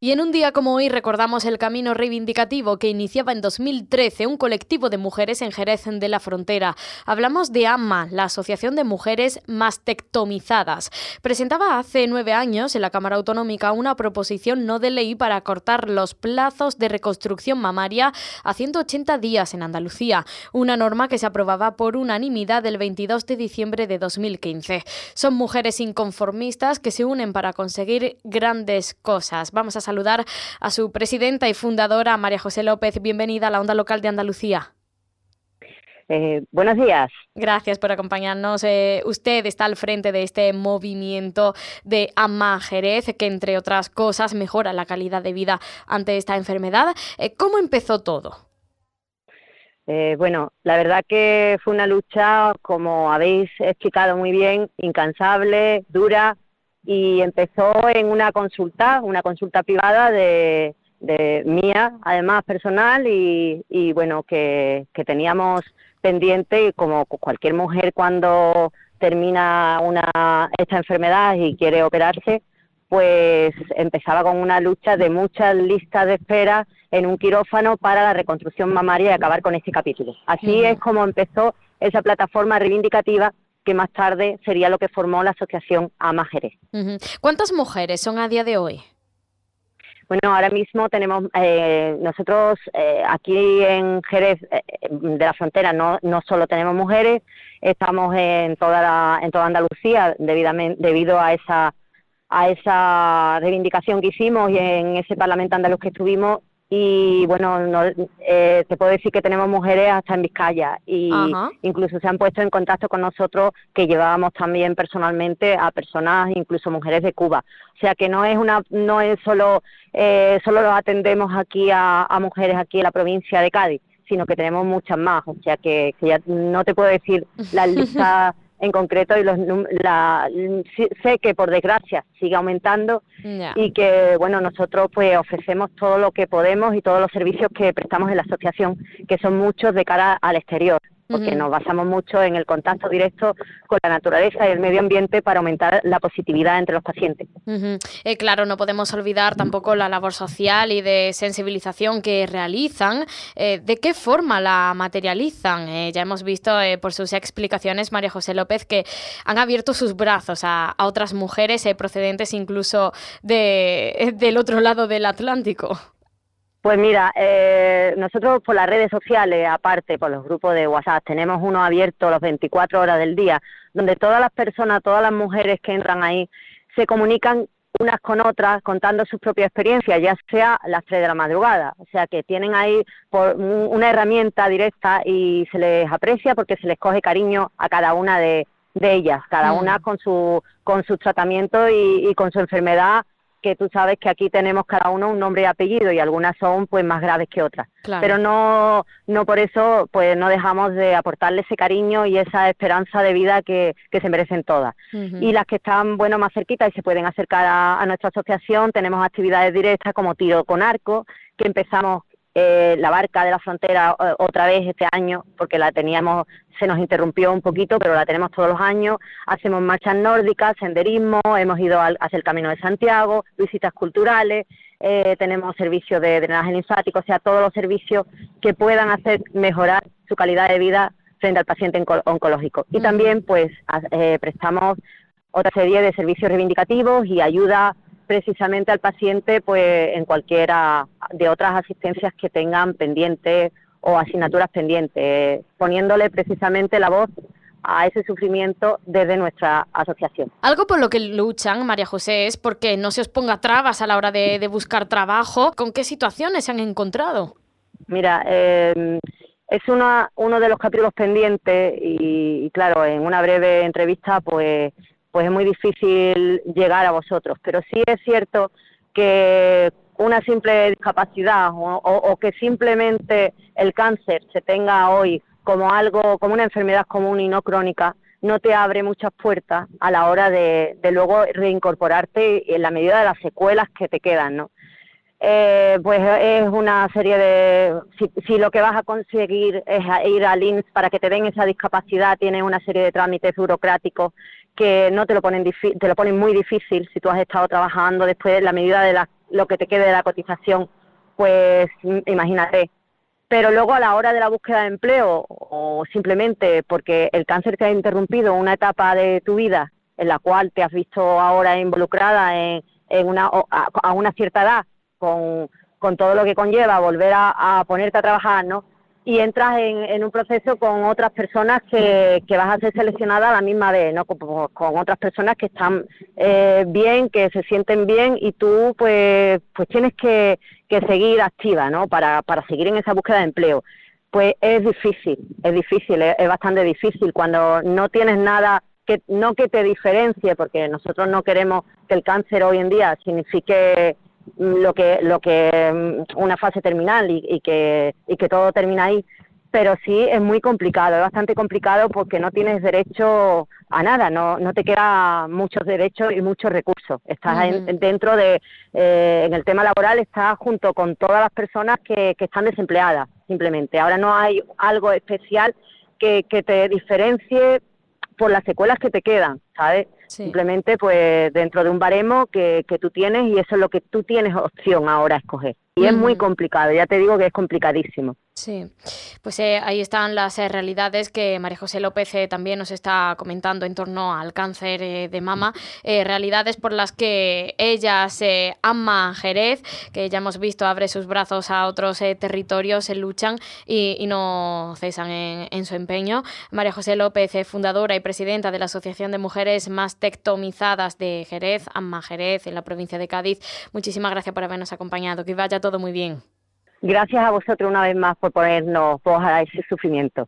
Y en un día como hoy recordamos el camino reivindicativo que iniciaba en 2013 un colectivo de mujeres en Jerez de la Frontera. Hablamos de AMMA, la Asociación de Mujeres Mastectomizadas. Presentaba hace nueve años en la Cámara Autonómica una proposición no de ley para cortar los plazos de reconstrucción mamaria a 180 días en Andalucía, una norma que se aprobaba por unanimidad el 22 de diciembre de 2015. Son mujeres inconformistas que se unen para conseguir grandes cosas. Vamos a saludar a su presidenta y fundadora, María José López. Bienvenida a la Onda Local de Andalucía. Eh, buenos días. Gracias por acompañarnos. Eh, usted está al frente de este movimiento de AMA Jerez, que entre otras cosas mejora la calidad de vida ante esta enfermedad. Eh, ¿Cómo empezó todo? bueno, la verdad que fue una lucha, como habéis explicado muy bien, incansable, dura, y empezó en una consulta, una consulta privada de, mía, además personal, y, bueno, que, teníamos pendiente, como cualquier mujer cuando termina una, esta enfermedad y quiere operarse, pues empezaba con una lucha de muchas listas de espera en un quirófano para la reconstrucción mamaria y acabar con este capítulo. Así es como empezó esa plataforma reivindicativa que más tarde sería lo que formó la asociación AMA Jerez. ¿Cuántas mujeres son a día de hoy? Bueno, ahora mismo tenemos, eh, nosotros eh, aquí en Jerez eh, de la frontera no, no solo tenemos mujeres, estamos en toda la, en toda Andalucía debido a esa a esa reivindicación que hicimos y en ese Parlamento andaluz que estuvimos y bueno, no, eh, te puedo decir que tenemos mujeres hasta en Vizcaya y incluso se han puesto en contacto con nosotros que llevábamos también personalmente a personas, incluso mujeres de Cuba. O sea que no es una, no es solo, eh, solo los atendemos aquí a, a mujeres aquí en la provincia de Cádiz, sino que tenemos muchas más. O sea que, que ya no te puedo decir la lista en concreto y los, la, sé que por desgracia sigue aumentando y que bueno nosotros pues ofrecemos todo lo que podemos y todos los servicios que prestamos en la asociación que son muchos de cara al exterior porque nos basamos mucho en el contacto directo con la naturaleza y el medio ambiente para aumentar la positividad entre los pacientes. Eh, claro, no podemos olvidar tampoco la labor social y de sensibilización que realizan. Eh, ¿De qué forma la materializan? Eh, ya hemos visto por sus explicaciones, María José López, que han abierto sus brazos a, a otras mujeres procedentes incluso de, del otro lado del Atlántico. Pues mira, eh, nosotros por las redes sociales, aparte por los grupos de WhatsApp, tenemos uno abierto las 24 horas del día, donde todas las personas, todas las mujeres que entran ahí, se comunican unas con otras contando sus propias experiencias, ya sea las 3 de la madrugada. O sea que tienen ahí por una herramienta directa y se les aprecia porque se les coge cariño a cada una de, ellas, cada mm. una con su, con su tratamiento y con su enfermedad que tú sabes que aquí tenemos cada uno un nombre y apellido y algunas son pues más graves que otras. Pero no, no por eso pues no dejamos de aportarle ese cariño y esa esperanza de vida que, que se merecen todas. Y las que están bueno más cerquitas y se pueden acercar a, a nuestra asociación, tenemos actividades directas como tiro con arco, que empezamos eh, la barca de la frontera eh, otra vez este año, porque la teníamos, se nos interrumpió un poquito, pero la tenemos todos los años. Hacemos marchas nórdicas, senderismo, hemos ido al, hacia el Camino de Santiago, visitas culturales, eh, tenemos servicios de drenaje linfático, o sea, todos los servicios que puedan hacer mejorar su calidad de vida frente al paciente oncológico. Y también, pues, prestamos otra serie de servicios reivindicativos y ayuda precisamente al paciente pues en cualquiera de otras asistencias que tengan pendientes o asignaturas pendientes, poniéndole precisamente la voz a ese sufrimiento desde nuestra asociación. Algo por lo que luchan, María José, es porque no se os ponga trabas a la hora de, buscar trabajo. ¿Con qué situaciones se han encontrado? Mira, em, es una, uno de los capítulos pendientes y, claro, en una breve entrevista pues pues es muy difícil llegar a vosotros. Pero sí es cierto que una simple discapacidad o, que simplemente el cáncer se tenga hoy como algo, como una enfermedad común y no crónica, no te abre muchas puertas a la hora de, luego reincorporarte en la medida de las secuelas que te quedan, ¿no? Eh, pues es una serie de, si, lo que vas a conseguir es ir al INS para que te den esa discapacidad, tienes una serie de trámites burocráticos que no te lo ponen te lo ponen muy difícil si tú has estado trabajando después la medida de las lo que te quede de la cotización, pues imagínate. Pero luego a la hora de la búsqueda de empleo o simplemente porque el cáncer te ha interrumpido una etapa de tu vida en la cual te has visto ahora involucrada en, una, a, una cierta edad con, todo lo que conlleva volver a, ponerte a trabajar, ¿no? Y entras en, un proceso con otras personas que, vas a ser seleccionada a la misma vez, ¿no? Con, otras personas que están eh, bien, que se sienten bien y tú pues, pues tienes que, seguir activa, ¿no? Para, para seguir en esa búsqueda de empleo. Pues es difícil, es difícil, es bastante difícil cuando no tienes nada que no que te diferencie, porque nosotros no queremos que el cáncer hoy en día signifique lo que lo que mm, una fase terminal y, que y que todo termina ahí. Pero sí es muy complicado es bastante complicado porque no tienes derecho a nada no no te queda muchos derechos y muchos recursos. Estás dentro de eh, en el tema laboral estás junto con todas las personas que, que están desempleadas simplemente. Ahora no hay algo especial que, que te diferencie por las secuelas que te quedan, ¿sabes? Simplemente pues dentro de un baremo que, que tú tienes y eso es lo que tú tienes opción ahora a escoger. Y es muy complicado, ya te digo que es complicadísimo. Sí, pues eh, ahí están las eh, realidades que María José López eh, también nos está comentando en torno al cáncer de mama, realidades por las que ella se ama Jerez, que ya hemos visto abre sus brazos a otros territorios, se luchan y, no cesan en, su empeño. María José López, fundadora y presidenta de la Asociación de Mujeres Más Tectomizadas de Jerez, Amma Jerez, en la provincia de Cádiz. Muchísimas gracias por habernos acompañado, que vaya todo muy bien. Gracias a vosotros una vez más por ponernos voz a ese sufrimiento.